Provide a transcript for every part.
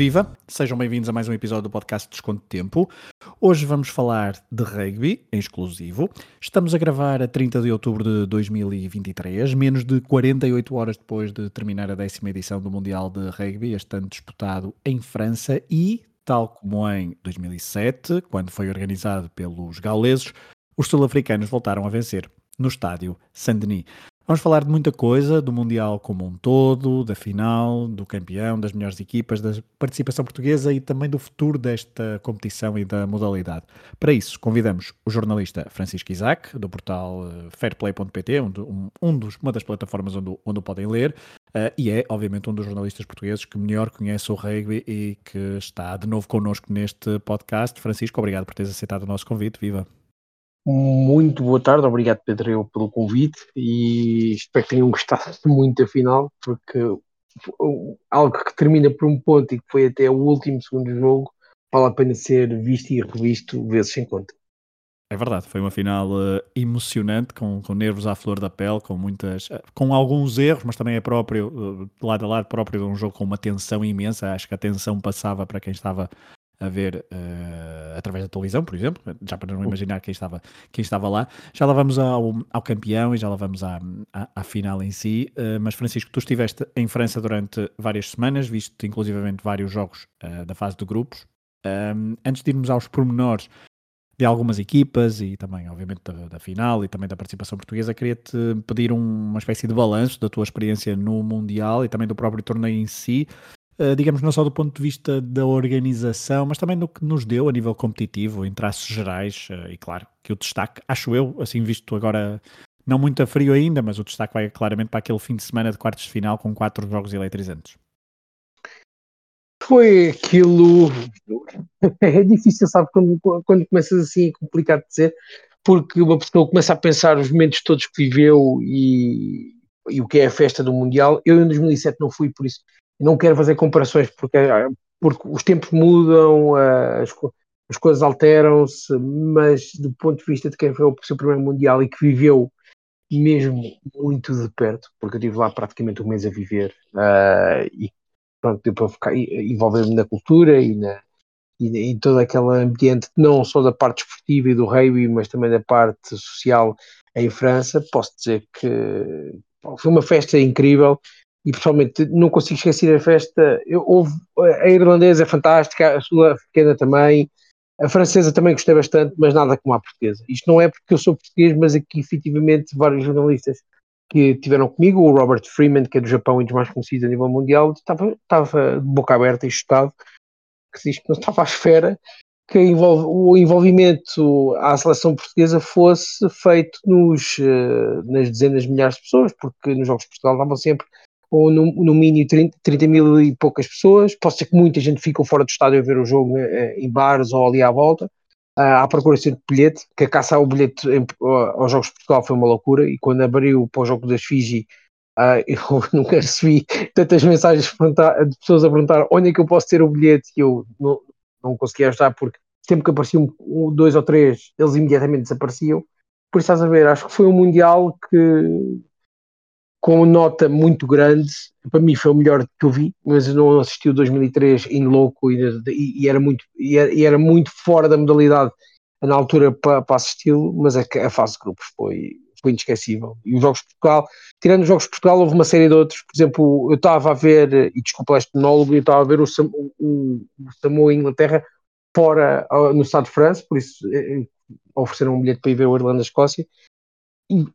Viva! Sejam bem-vindos a mais um episódio do podcast Desconto de Tempo. Hoje vamos falar de rugby em exclusivo. Estamos a gravar a 30 de outubro de 2023, menos de 48 horas depois de terminar a décima edição do Mundial de Rugby, este ano disputado em França e, tal como em 2007, quando foi organizado pelos gauleses, os sul-africanos voltaram a vencer no estádio Saint-Denis. Vamos falar de muita coisa, do Mundial como um todo, da final, do campeão, das melhores equipas, da participação portuguesa e também do futuro desta competição e da modalidade. Para isso, convidamos o jornalista Francisco Isaac, do portal eh, fairplay.pt, um, um dos, uma das plataformas onde, onde o podem ler, uh, e é, obviamente, um dos jornalistas portugueses que melhor conhece o rugby e que está de novo connosco neste podcast. Francisco, obrigado por teres aceitado o nosso convite. Viva! Muito boa tarde, obrigado Pedro eu, pelo convite e espero que tenham gostado muito da final, porque algo que termina por um ponto e que foi até o último segundo jogo, vale a pena ser visto e revisto vezes sem conta. É verdade, foi uma final uh, emocionante, com, com, nervos à flor da pele, com muitas, uh, com alguns erros, mas também é próprio, uh, lado a lado próprio de um jogo com uma tensão imensa. Acho que a tensão passava para quem estava a ver uh, através da televisão, por exemplo, já para não imaginar quem estava, quem estava lá. Já lá vamos ao, ao campeão e já lá vamos à, à, à final em si. Uh, mas, Francisco, tu estiveste em França durante várias semanas, viste inclusivamente vários jogos uh, da fase de grupos. Um, antes de irmos aos pormenores de algumas equipas e também, obviamente, da, da final e também da participação portuguesa, queria-te pedir um, uma espécie de balanço da tua experiência no Mundial e também do próprio torneio em si. Eh, digamos, não só do ponto de vista da organização, mas também do que nos deu a nível competitivo, em traços gerais, uh, e claro, que o destaque, acho eu, assim visto agora, não muito a frio ainda, mas o destaque vai claramente para aquele fim de semana de quartos de final com quatro jogos eletrizantes. Foi aquilo. É difícil, sabe, quando, quando começas assim, é complicado de dizer, porque uma pessoa começa a pensar os momentos todos que viveu e, e o que é a festa do Mundial. Eu em 2007 não fui, por isso não quero fazer comparações porque, porque os tempos mudam, as, as coisas alteram-se, mas do ponto de vista de quem foi o seu primeiro Mundial e que viveu mesmo muito de perto, porque eu estive lá praticamente um mês a viver uh, e pronto, deu para ficar envolver-me na cultura e, na, em todo aquele ambiente, não só da parte esportiva e do rugby, mas também da parte social em França, posso dizer que foi uma festa incrível e pessoalmente não consigo esquecer a festa. Eu, houve, a irlandesa é fantástica, a sul-africana também, a francesa também gostei bastante, mas nada como a portuguesa. Isto não é porque eu sou português, mas aqui efetivamente vários jornalistas que tiveram comigo, o Robert Freeman, que é do Japão e dos mais conhecidos a nível mundial, estava, estava de boca aberta e chocado, que diz que não estava à esfera que envolve, o envolvimento à seleção portuguesa fosse feito nos, eh, nas dezenas de milhares de pessoas, porque nos Jogos de Portugal estavam sempre ou no, no mínimo 30, 30, mil e poucas pessoas. Pode ser que muita gente fique fora do estádio a ver o jogo eh, em bares ou ali à volta. Uh, à procura de bilhete, que a caça ao bilhete em, aos Jogos de Portugal foi uma loucura. E quando abriu para o jogo das Fiji, uh, eu nunca recebi tantas mensagens de pessoas a perguntar onde é que eu posso ter o bilhete. E eu não, não conseguia ajudar porque sempre que apareciam dois ou três, eles imediatamente desapareciam. Por isso, estás a ver, acho que foi um Mundial que com nota muito grande. Para mim foi o melhor que eu vi, mas eu não assisti o 2003 em louco e, e, e era muito, e era, e era, muito fora da modalidade na altura para, para assisti-lo, mas a, a, fase de grupos foi, foi inesquecível. E os Jogos de Portugal, tirando os Jogos de Portugal, houve uma série de outros. Por exemplo, eu estava a ver, e desculpa este monólogo, eu estava a ver o, o, o Samoa Inglaterra fora no Estado de França, por isso eh, eh, ofereceram um bilhete para ir ver o Irlanda-Escócia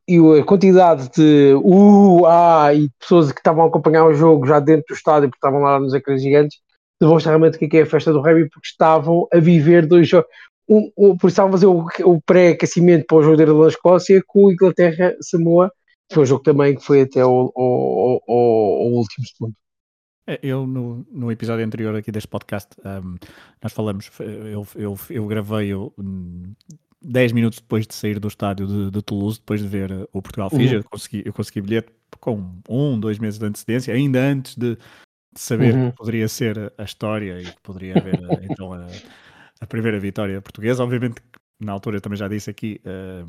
e, a quantidade de uh, ah, e pessoas que estavam a acompanhar o jogo já dentro do estádio, porque estavam lá nos ecrãs gigantes, demonstra realmente que é, é a festa do rugby, porque estavam a viver dois jogos. Um, um, por isso estavam a fazer o, o pré-aquecimento para o jogo da Escócia com Inglaterra-Samoa, foi um jogo também que foi até o, último segundo. É, eu, no, no episódio anterior aqui deste podcast, um, nós falamos, eu, eu, eu gravei 10 minutos depois de sair do estádio de, de Toulouse, depois de ver uh, o Portugal-Fiji, uhum. eu, consegui, eu consegui bilhete com um, dois meses de antecedência, ainda antes de, de saber uhum. que poderia ser a história e que poderia haver uh, então a, a, primeira vitória portuguesa. Obviamente, na altura eu também já disse aqui, uh,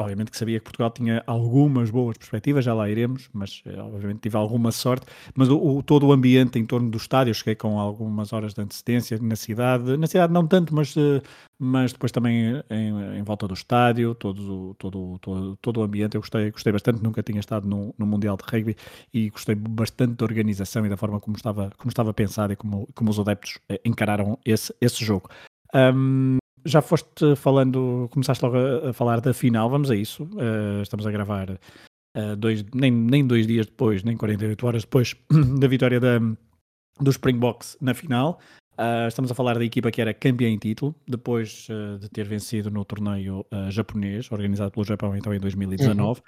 obviamente que sabia que Portugal tinha algumas boas perspectivas, já lá iremos, mas eh, obviamente tive alguma sorte. Mas o, o, todo o ambiente em torno do estádio, cheguei com algumas horas de antecedência na cidade, na cidade não tanto, mas, eh, mas depois também em, em volta do estádio, todo, todo, todo, todo o ambiente. Eu gostei, gostei bastante, nunca tinha estado no, no Mundial de Rugby e gostei bastante da organização e da forma como estava, como estava pensado e como, como os adeptos eh, encararam esse, esse jogo. Um, já foste falando, começaste logo a, a, falar da final, vamos a isso. Uh, estamos a gravar uh, dois, nem, nem dois dias depois, nem 48 horas depois da vitória da, do Springboks na final. Uh, estamos a falar da equipa que era campeã em título, depois de ter vencido no torneio japonês, organizado pelo Japão então em 2019. Uhum.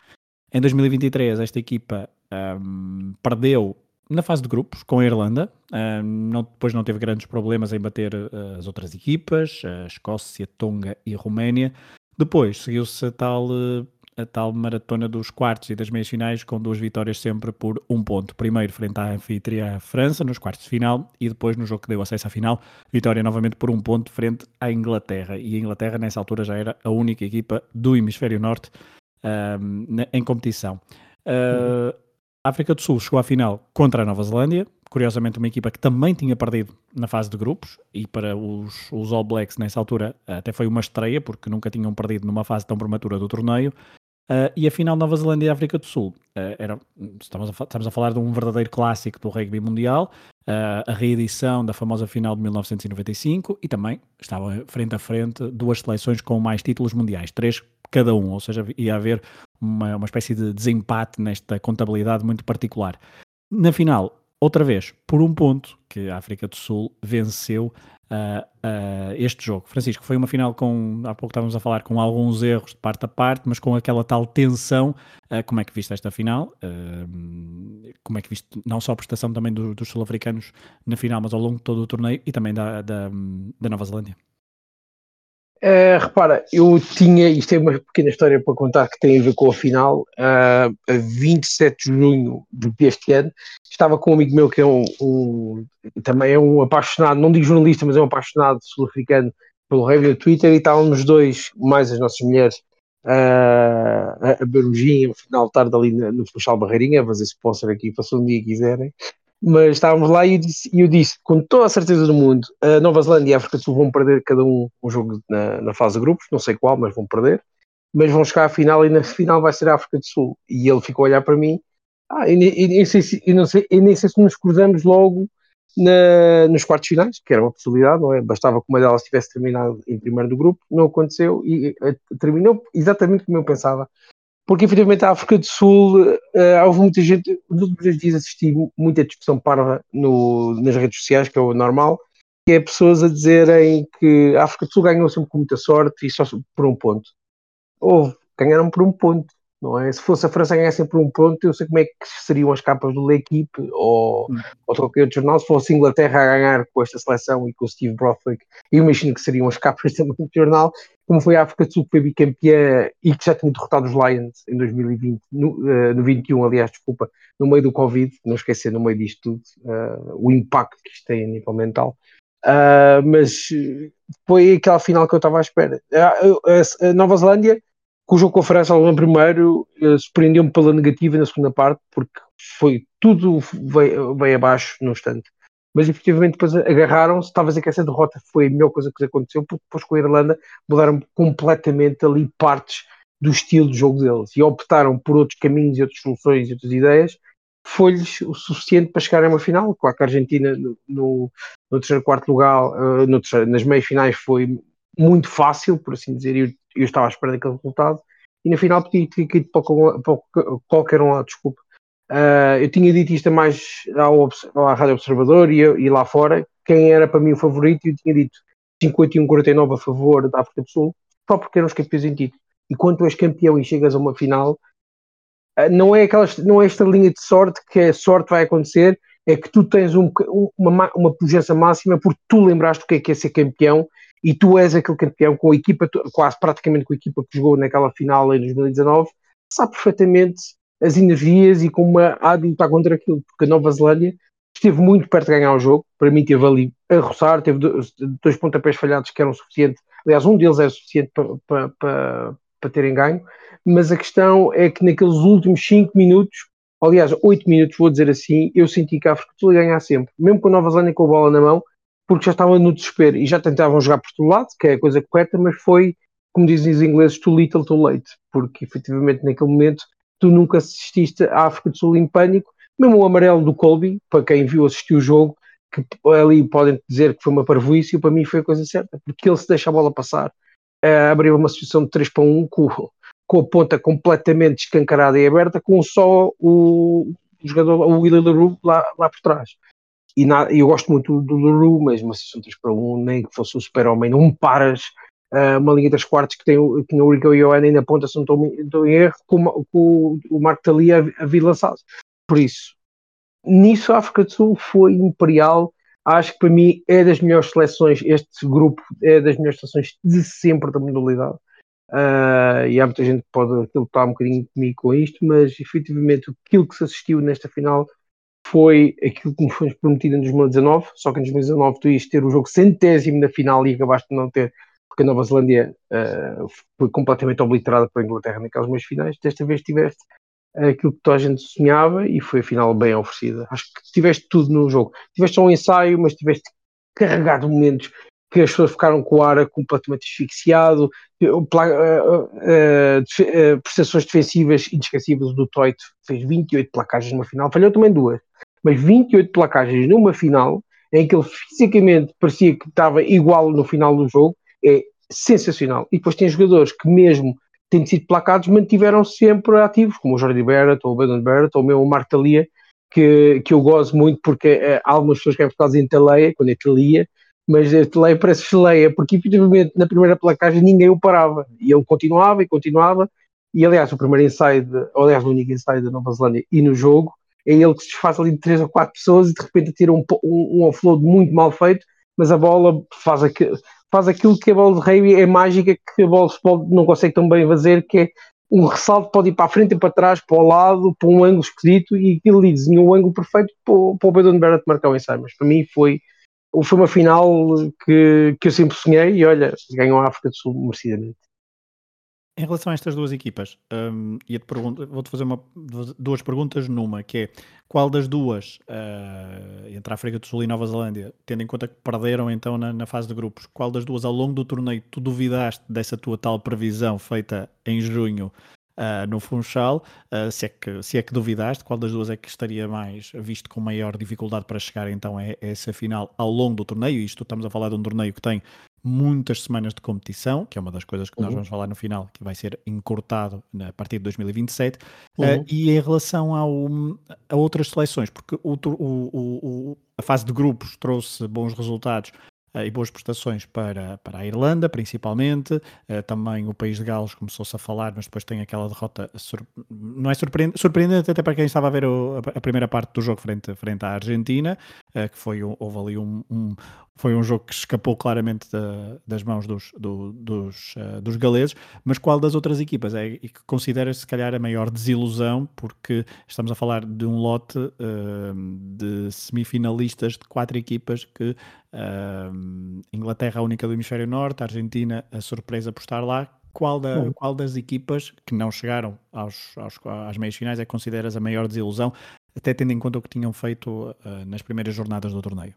Em 2023, esta equipa um, perdeu na fase de grupos com a Irlanda. Uh, não, depois não teve grandes problemas em bater uh, as outras equipas, a Escócia, Tonga e Roménia. Depois seguiu-se a tal, uh, a tal maratona dos quartos e das meias finais com duas vitórias sempre por um ponto. Primeiro frente à anfitriã França nos quartos de final e depois no jogo que deu acesso à final, vitória novamente por um ponto frente à Inglaterra. E a Inglaterra nessa altura já era a única equipa do hemisfério norte em competição. Uh, a África do Sul chegou à final contra a Nova Zelândia, curiosamente uma equipa que também tinha perdido na fase de grupos, e para os, os All Blacks nessa altura até foi uma estreia, porque nunca tinham perdido numa fase tão prematura do torneio. Uh, e a final Nova Zelândia e África do Sul uh, era, estamos, a, estamos a falar de um verdadeiro clássico do rugby mundial, uh, a reedição da famosa final de 1995 e também estavam frente a frente duas seleções com mais títulos mundiais, três cada um, ou seja, ia haver uma, uma espécie de desempate nesta contabilidade muito particular. Na final, outra vez, por um ponto, que a África do Sul venceu uh, uh, este jogo. Francisco, foi uma final com, há pouco estávamos a falar, com alguns erros de parte a parte, mas com aquela tal tensão. Uh, como é que viste esta final? como é que viste não só a prestação também do, dos sul-africanos na final, mas ao longo de todo o torneio e também da, da, da Nova Zelândia? Uh, repara, eu tinha, isto é uma pequena história para contar que tem a ver com a final, uh, a 27 de junho deste ano, estava com um amigo meu que é um, um também é um apaixonado, não digo jornalista, mas é um apaixonado sul-africano pelo review no Twitter e estávamos dois, mais as nossas mulheres, uh, a, a gin, no final de tarde ali no, no Barreirinha, a fazer sponsor aqui, se um dia quiserem, mas estávamos lá e eu, disse, eu disse, com toda a certeza do mundo, a Nova Zelândia e a África do Sul vão perder cada um um jogo na, na fase de grupos, não sei qual, mas vão perder, mas vão chegar à final e na final vai ser a África do Sul. E ele ficou a olhar para mim, ah, e, nem sei se nos cruzamos logo na, nos quartos finais, que era uma possibilidade, não é? Bastava que uma delas tivesse terminado em primeiro do grupo, não aconteceu e terminou exatamente como eu pensava porque efetivamente a África do Sul uh, houve muita gente, nos últimos dias assisti muita discussão parva no, nas redes sociais, que é o normal, que é pessoas a dizerem que a África do Sul ganhou sempre com muita sorte e só por um ponto. Houve, ganharam por um ponto não é? Se fosse a França ganhar sempre um ponto, eu sei como é que seriam as capas do L'Equipe ou, hum. ou qualquer outro jornal. Se fosse a Inglaterra a ganhar com esta seleção e com o Steve Brothwick, eu imagino que seriam as capas também do jornal. Como foi a África do Sul que foi bicampeã e que já tinha derrotado os Lions em 2020, no, uh, no 21, aliás, desculpa, no meio do Covid, não esquecer no meio disto tudo, uh, o impacto que isto tem a nível mental. Uh, mas foi aquela final que eu estava à espera. a, a Nova Zelândia com o jogo com a França no primeiro surpreendeu-me pela negativa na segunda parte, porque foi tudo veio abaixo no instante. Mas efetivamente depois agarraram-se, talvez que essa derrota foi a melhor coisa que lhes aconteceu, porque depois com a Irlanda mudaram completamente ali partes do estilo de jogo deles e optaram por outros caminhos e outras soluções e outras ideias, foi-lhes o suficiente para chegarem a uma final. Claro que a Argentina no, no, no terceiro, quarto lugar, uh, no terceiro, nas meias finais foi muito fácil, por assim dizer, e eu estava à espera daquele resultado, e na final podia ter ido para qualquer um lado, desculpa. Uh, eu tinha dito isto mais ao, à Rádio Observador e, e, lá fora, quem era para mim o favorito, eu tinha dito 51-49 a favor da África do Sul, só porque eram os campeões em título. E quando tu és campeão e chegas a uma final, uh, não é, aquelas, não é esta linha de sorte que a sorte vai acontecer, é que tu tens um, uma, uma pujança máxima porque tu lembraste o que é que é ser campeão e tu és aquele campeão com a equipa, quase praticamente com a equipa que jogou naquela final em 2019, sabe perfeitamente as energias e como há de lutar contra aquilo, porque a Nova Zelândia esteve muito perto de ganhar o jogo, para mim teve ali a roçar, teve dois pontapés falhados que eram suficientes, aliás um deles era suficiente para, para, para, para terem ganho, mas a questão é que naqueles últimos 5 minutos, aliás, 8 minutos, vou dizer assim, eu senti que a África do Sul ia ganhar sempre, mesmo com a Nova Zelândia com a bola na mão, porque já estavam no desespero e já tentavam jogar por todo lado, que é a coisa correta, mas foi, como dizem os ingleses, too little, too late, porque efetivamente naquele momento tu nunca assististe à África do Sul em pânico, mesmo o amarelo do Colby, para quem viu assistir o jogo, que ali podem dizer que foi uma parvoíce, para mim foi a coisa certa, porque ele se deixa a bola passar, uh, abriu uma situação de 3 para 1 com, com a ponta completamente escancarada e aberta, com só o, o jogador, o William LaRue lá, lá por trás. E na, eu gosto muito do LaRue, mas uma situação 3 para 1, nem que fosse o super-homem, não paras uh, uma linha das quartas que tem, que tem o Rico Ioane na ponta, se não estou em erro, com, com o Marco Tali a, a vir lançado. Por isso, nisso a África do Sul foi imperial. Acho que para mim é das melhores seleções, este grupo é das melhores seleções de sempre da modalidade. Uh, e há muita gente que pode lutar um bocadinho comigo com isto, mas efetivamente aquilo que se assistiu nesta final foi aquilo que nos foi prometido em 2019, só que em 2019 tu ias ter o jogo centésimo na final e acabaste de não ter, porque a Nova Zelândia uh, foi completamente obliterada pela Inglaterra naquelas meias finais. Desta vez tiveste aquilo que toda a gente sonhava e foi a final bem oferecida. Acho que tiveste tudo no jogo. Tiveste só um ensaio, mas tiveste carregado momentos que as pessoas ficaram com o ar completamente asfixiado, uh, uh, prestações defensivas inesquecíveis do Toit, fez 28 placagens numa final, falhou também duas, mas 28 placagens numa final, em que ele fisicamente parecia que estava igual no final do jogo, é sensacional. E depois tem jogadores que mesmo tendo sido placados, mantiveram -se sempre ativos, como o Jordi Barrett, ou o Brendan Barrett, ou mesmo o Mark Talia, que, que eu gosto muito, porque é, há algumas pessoas que é por causa de Taleia, quando é Talia, mas a Taleia parece Cheleia, porque efetivamente na primeira placagem ninguém o parava, e ele continuava e continuava, e aliás o primeiro ensaio, de, ou aliás o único ensaio da Nova Zelândia e no jogo, é ele que se desfaz ali de três ou quatro pessoas e de repente tira um, um, um offload muito mal feito, mas a bola faz aquilo, faz aquilo que a bola de rei é mágica que a bola de futebol não consegue tão bem fazer, que é um ressalto pode ir para a frente e para trás, para o lado, para um ângulo esquisito e aquilo ali desenhou o ângulo perfeito para, para o Bedon Barrett marcar o ensaio. Mas para mim foi, foi uma final que, que eu sempre sonhei e olha, ganhou a África do Sul merecidamente. Em relação a estas duas equipas, um, vou-te fazer uma, duas perguntas numa, que é qual das duas, uh, entre a África do Sul e Nova Zelândia, tendo em conta que perderam então na, na, fase de grupos, qual das duas ao longo do torneio tu duvidaste dessa tua tal previsão feita em junho uh, no Funchal? Uh, se, é que, se é que duvidaste, qual das duas é que estaria mais visto com maior dificuldade para chegar então a, a essa final ao longo do torneio? Isto estamos a falar de um torneio que tem muitas semanas de competição, que é uma das coisas que uhum. nós vamos falar no final, que vai ser encurtado a partir de 2027, uhum. uh, e em relação ao, a outras seleções, porque o, o, o, a fase de grupos trouxe bons resultados e boas prestações para, para a Irlanda, principalmente. Uh, também o país de Gales começou-se a falar, mas depois tem aquela derrota, não é surpreendente, surpreendente até para quem estava a ver o, a, primeira parte do jogo frente, frente à Argentina, uh, que foi, houve ali um, um, foi um jogo que escapou claramente da, das mãos dos, do, dos, uh, dos galeses, mas qual das outras equipas é e que considera se calhar a maior desilusão, porque estamos a falar de um lote uh, de semifinalistas de quatro equipas que uh, Inglaterra a única do hemisfério norte, Argentina a surpresa por estar lá, qual, da, qual das equipas que não chegaram aos, aos, às meias finais é que consideras a maior desilusão, até tendo em conta o que tinham feito nas primeiras jornadas do torneio?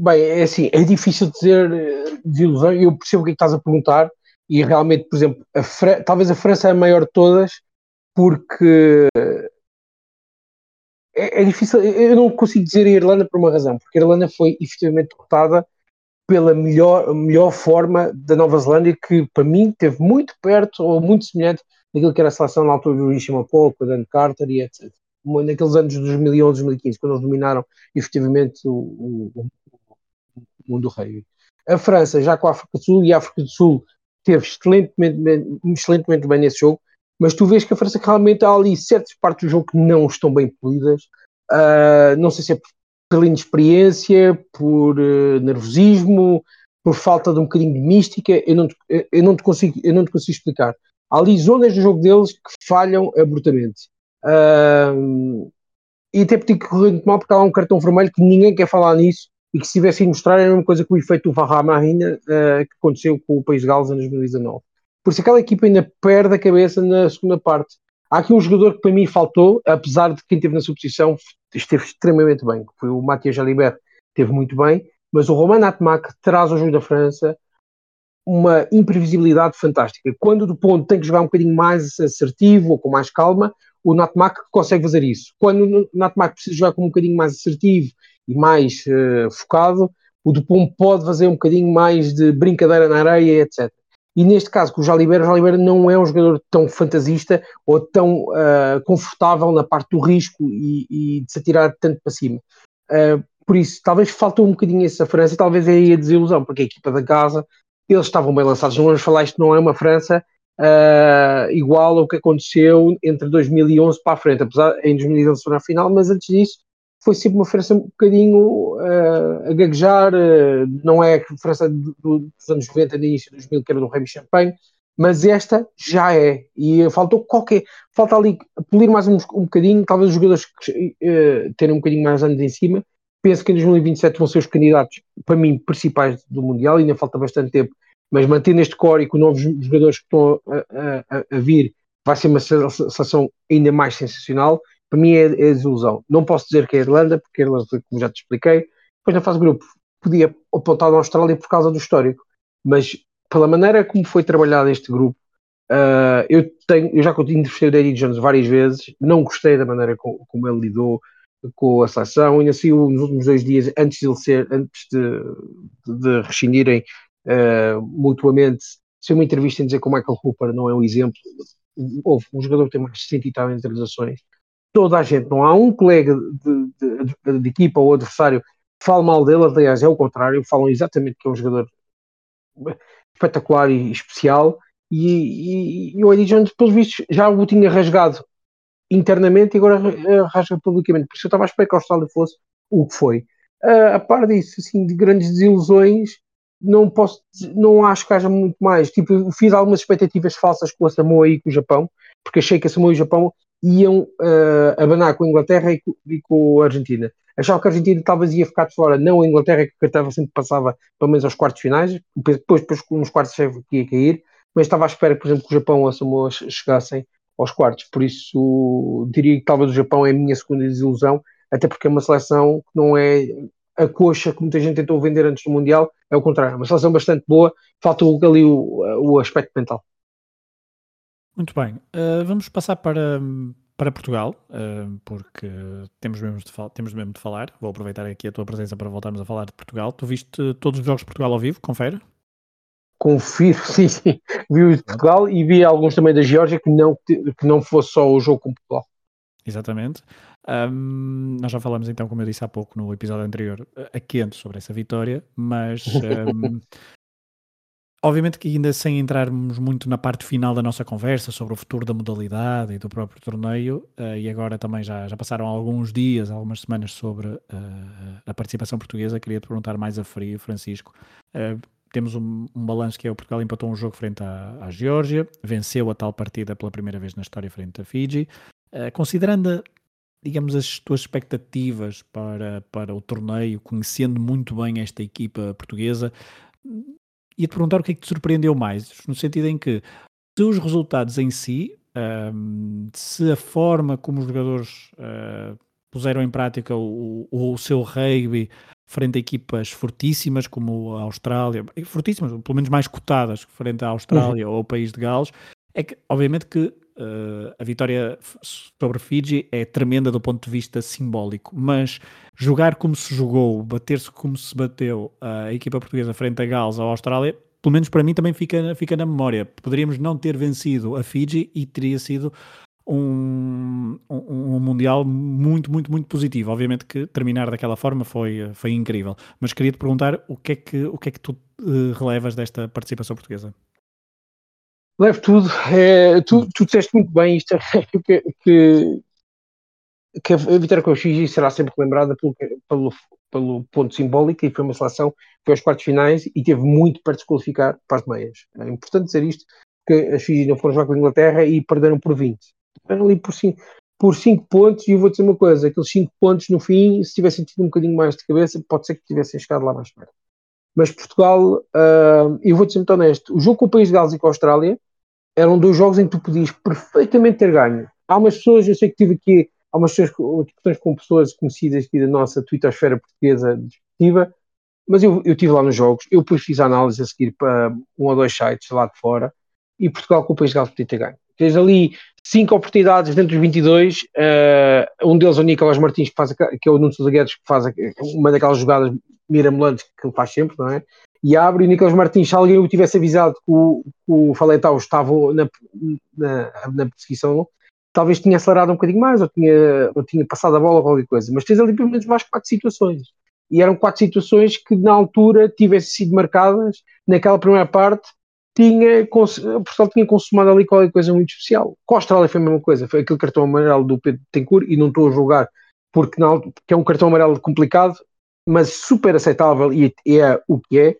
Bem, é assim, é difícil dizer eh, desilusão, eu percebo o que, é que estás a perguntar, e realmente, por exemplo, a Fra talvez a França é a maior de todas, porque é, é, difícil, eu não consigo dizer a Irlanda por uma razão, porque a Irlanda foi efetivamente derrotada pela melhor, melhor forma da Nova Zelândia, que para mim esteve muito perto ou muito semelhante daquilo que era a seleção na altura do Ishima Paul, com o Dan Carter e etc. Naqueles anos de 2011, 2015, quando eles dominaram efetivamente o, o, mundo rei. A França, já com a África do Sul, e a África do Sul teve excelentemente, excelentemente bem nesse jogo, mas tu vês que a França realmente há ali certas partes do jogo que não estão bem polidas. Uh, não sei se é pela inexperiência, por uh, nervosismo, por falta de um bocadinho de mística, eu não, te, eu não, te consigo, eu não te consigo explicar. Há ali zonas do jogo deles que falham abruptamente. Uh, e até porque correr muito mal porque há um cartão vermelho que ninguém quer falar nisso e que se tivessem mostrar era a mesma coisa que o efeito do Varra Marina uh, que aconteceu com o País de Gales em 2019. Por isso aquela equipa ainda perde a cabeça na segunda parte. Há aqui um jogador que para mim faltou, apesar de quem esteve na sua posição esteve extremamente bem, que foi o Matias Jalibert, esteve muito bem, mas o Roman Atmac traz ao jogo da França uma imprevisibilidade fantástica. Quando do ponto tem que jogar um bocadinho mais assertivo ou com mais calma, o Natmac consegue fazer isso. Quando o Natmac precisa jogar com um bocadinho mais assertivo e mais uh, focado, o Dupont pode fazer um bocadinho mais de brincadeira na areia, etc. E neste caso, com o Jalibert, o Jalibert não é um jogador tão fantasista ou tão uh, confortável na parte do risco e, e, de se atirar tanto para cima. Uh, por isso, talvez faltou um bocadinho essa França talvez é aí a desilusão, porque a equipa da Gaza, eles estavam bem lançados. Não vamos falar, isto não é uma França uh, igual ao que aconteceu entre 2011 para a frente, apesar em 2011 foi na final, mas antes disso foi sempre uma França um bocadinho uh, a gaguejar, uh, não é a França do, do, dos anos 90, no início dos 2000, que era do Remy Champagne, mas esta já é, e faltou qualquer, falta ali polir mais um, um bocadinho, talvez os jogadores uh, terem um bocadinho mais anos em cima, penso que em 2027 vão ser os candidatos, para mim, principais do Mundial, ainda falta bastante tempo, mas mantendo este core e com novos jogadores que estão a, a, a vir, vai ser uma seleção ainda mais sensacional, para mim é, é desilusão. Não posso dizer que é a Irlanda, porque a Irlanda, como já te expliquei, depois na fase de grupo podia apontar na Austrália por causa do histórico, mas pela maneira como foi trabalhado este grupo, uh, eu, tenho, eu já entrevistei o Eddie Jones várias vezes, não gostei da maneira como, como ele lidou com a seleção, ainda assim nos últimos dois dias, antes de ele ser, antes de, de, rescindirem uh, mutuamente, se uma entrevista em dizer que o Michael Cooper não é um exemplo, houve um jogador que tem mais de 100 e tal internalizações, toda a gente, não há um colega de, de, de, equipa ou adversário que fale mal dele, aliás, é o contrário, falam exatamente que é um jogador espetacular e especial. E, e, e o Eddie Jones, pelos vistos, já o tinha rasgado internamente e agora rasga publicamente. Por isso eu estava à espera que a Austrália fosse o que foi. Uh, a par disso, assim, de grandes desilusões, não posso, não acho que haja muito mais. Tipo, fiz algumas expectativas falsas com a Samoa e com o Japão, porque achei que a Samoa e o Japão iam uh, abanar com a Inglaterra e com, e com, a Argentina. Achava que a Argentina talvez ia ficar de fora, não a Inglaterra, que estava sempre passava pelo menos aos quartos finais, depois, depois nos quartos que ia cair, mas estava à espera, por exemplo, que o Japão ou a Samoa chegassem aos quartos. Por isso, diria que talvez o Japão é a minha segunda desilusão, até porque é uma seleção que não é a coxa que muita gente tentou vender antes do Mundial, é o contrário, é uma seleção bastante boa, falta ali o, o aspecto mental. Muito bem, uh, vamos passar para, para Portugal, uh, porque temos mesmo, de temos mesmo de falar. Vou aproveitar aqui a tua presença para voltarmos a falar de Portugal. Tu viste todos os jogos de Portugal ao vivo? Confere? Confiro, sim, sim. Vi os de Portugal e vi alguns também da Geórgia que não, que não fosse só o jogo com Portugal. Exatamente. Um, nós já falamos então, como eu disse há pouco no episódio anterior, a quente sobre essa vitória, mas um, obviamente que ainda sem entrarmos muito na parte final da nossa conversa sobre o futuro da modalidade e do próprio torneio, uh, e agora também já, já passaram alguns dias, algumas semanas sobre uh, a participação portuguesa, queria te perguntar mais a frio, Francisco. Uh, temos um, um balanço que é o Portugal empatou um jogo frente à, à Geórgia, venceu a tal partida pela primeira vez na história frente à Fiji. considerando digamos, as tuas expectativas para, para o torneio, conhecendo muito bem esta equipa portuguesa, ia-te perguntar o que é que te surpreendeu mais, no sentido em que se os resultados em si, um, se a forma como os jogadores uh, puseram em prática o, o, o, seu rugby frente a equipas fortíssimas como a Austrália, fortíssimas, pelo menos mais cotadas frente à Austrália uhum. ou ao país de Gales, é que obviamente que Uh, a vitória sobre Fiji é tremenda do ponto de vista simbólico, mas jogar como se jogou, bater-se como se bateu a equipa portuguesa frente a Gales ou à Austrália, pelo menos para mim também fica, fica na memória. Poderíamos não ter vencido a Fiji e teria sido um, um, um, Mundial muito, muito, muito positivo. Obviamente que terminar daquela forma foi, foi incrível, mas queria te perguntar o que é que, o que, é que tu uh, relevas desta participação portuguesa? Levo tudo. É, tu, tu disseste muito bem isto, que, que, que a vitória com o Fiji será sempre lembrada pelo, pelo, pelo ponto simbólico e foi uma seleção que foi aos quartos finais e teve muito para desqualificar para as meias. É importante dizer isto, que as Fiji não foram jogar com a Inglaterra e perderam por 20. Perderam ali por 5 por cinco pontos e eu vou dizer uma coisa, aqueles 5 pontos no fim, se tivessem tido um bocadinho mais de cabeça, pode ser que tivessem chegado lá mais perto. Mas Portugal, uh, eu vou dizer muito honesto, o jogo com o País de Gales e com a Austrália eram dois jogos em que tu podias perfeitamente ter ganho. Há umas pessoas, eu sei que tive aqui, há umas discussões com pessoas conhecidas aqui da nossa twittosfera portuguesa desportiva, mas eu, eu estive lá nos jogos, eu depois fiz a análise a seguir para um ou dois sites lá de fora, e Portugal com o País de podia ter ganho. Tens ali cinco oportunidades dentro dos 22, uh, eh, um deles é o Nicolás Martins, que, faz, que é o Nuno Sousa Guedes, que faz uma daquelas jogadas mirabolantes que ele faz sempre, não é? E abre, o Nicolás Martins, se alguém o tivesse avisado que o, o Faletau estava na, na, na, perseguição, talvez tinha acelerado um bocadinho mais, ou tinha, ou tinha passado a bola ou qualquer coisa, mas tens ali pelo menos mais quatro situações. E eram quatro situações que na altura tivessem sido marcadas naquela primeira parte tinha, Portugal tinha consumado ali qualquer coisa muito especial. Com a Austrália foi a mesma coisa, foi aquele cartão amarelo do Pedro Tencourt, e não estou a julgar porque, não, porque é um cartão amarelo complicado, mas super aceitável e é o que é.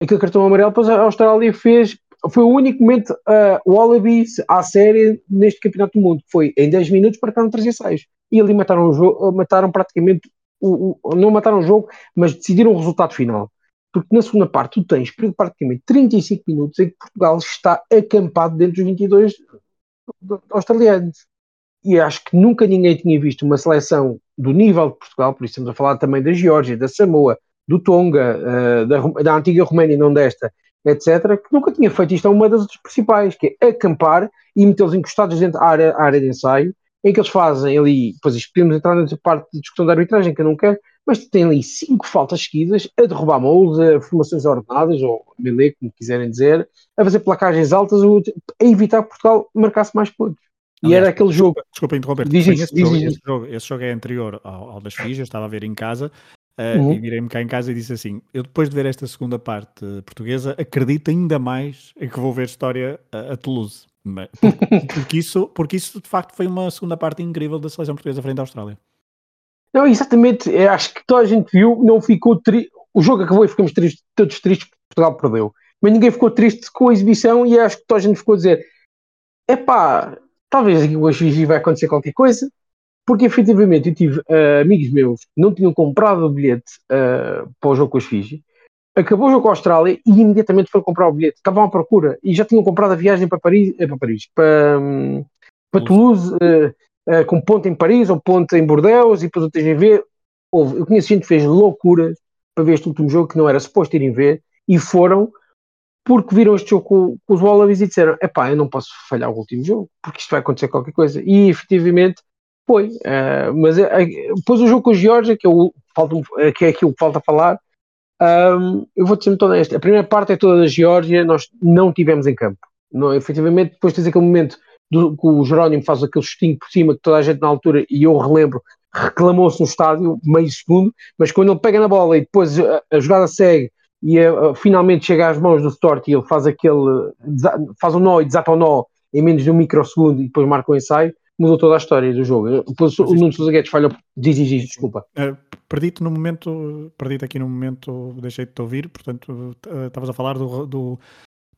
Aquele cartão amarelo, depois a Austrália fez, foi o único momento uh, Wallabies à série neste Campeonato do Mundo, foi em 10 minutos marcaram 3 ensaios, e ali mataram, o jogo, mataram praticamente, o, o, não mataram o jogo, mas decidiram o resultado final porque na segunda parte tu tens praticamente 35 minutos em que Portugal está acampado dentro dos 22 australianos. E acho que nunca ninguém tinha visto uma seleção do nível de Portugal, por isso estamos a falar também da Geórgia, da Samoa, do Tonga, uh, da, da, antiga Roménia, não desta, etc., que nunca tinha feito isto a uma das principais, que é acampar e metê-los encostados dentro da área, área de ensaio, em que eles fazem ali, depois podemos entrar nessa parte de discussão da arbitragem, que eu não quero, mas tem ali cinco faltas seguidas a derrubar moles, a formações ordenadas, ou melee, como quiserem dizer, a fazer placagens altas, a evitar que Portugal marcasse mais pontos. E era aquele jogo. Desculpa interromper. Diz isso, esse, diz jogo, esse, jogo, esse, jogo, é anterior ao, ao das eu estava a ver em casa. Uh, uhum. E virei-me cá em casa e disse assim: Eu depois de ver esta segunda parte portuguesa, acredito ainda mais em que vou ver história a, a Toulouse. Porque, porque, isso, porque isso de facto foi uma segunda parte incrível da seleção portuguesa frente à Austrália. Não, exatamente. Eu acho que toda a gente viu, não ficou triste. O jogo acabou e ficamos tristes, todos tristes porque Portugal perdeu. Mas ninguém ficou triste com a exibição e acho que toda a gente ficou a dizer: é pá, talvez aqui hoje vai acontecer qualquer coisa. Porque efetivamente eu tive uh, amigos meus que não tinham comprado o bilhete uh, para o jogo com os Fiji. Acabou o jogo com a Austrália e imediatamente foram comprar o bilhete. Estavam à procura e já tinham comprado a viagem para Paris, eh, para, Paris, para, um, para Toulouse, uh, uh, com ponto em Paris ou ponto em Bordeaux e depois o TGV. Houve, eu conheço gente que fez loucuras para ver este último jogo que não era suposto irem ver e foram porque viram este jogo com, com os Wallabies e disseram: epá, eu não posso falhar o último jogo porque isto vai acontecer qualquer coisa. E efetivamente foi. Uh, mas uh, depois o jogo com a Geórgia, que, é o, que é aquilo que falta falar, um, eu vou dizer muito honesto. A primeira parte é toda da Geórgia, nós não tivemos em campo. Não, efetivamente, depois tens aquele momento do, que o Jerónimo faz aquele xistinho por cima que toda a gente na altura, e eu relembro, reclamou-se no estádio meio segundo, mas quando ele pega na bola e depois a, a jogada segue e a, a, finalmente chega às mãos do Stort e ele faz aquele, faz um nó e desata o nó em menos de um microsegundo e depois marca o ensaio, mudou toda a história do jogo. Depois o Nuno Sousa Guedes falhou, diz, diz, diz, desculpa. Uh, perdi-te no momento, perdi-te aqui no momento, deixei-te de ouvir, portanto, uh, estavas a falar do, do,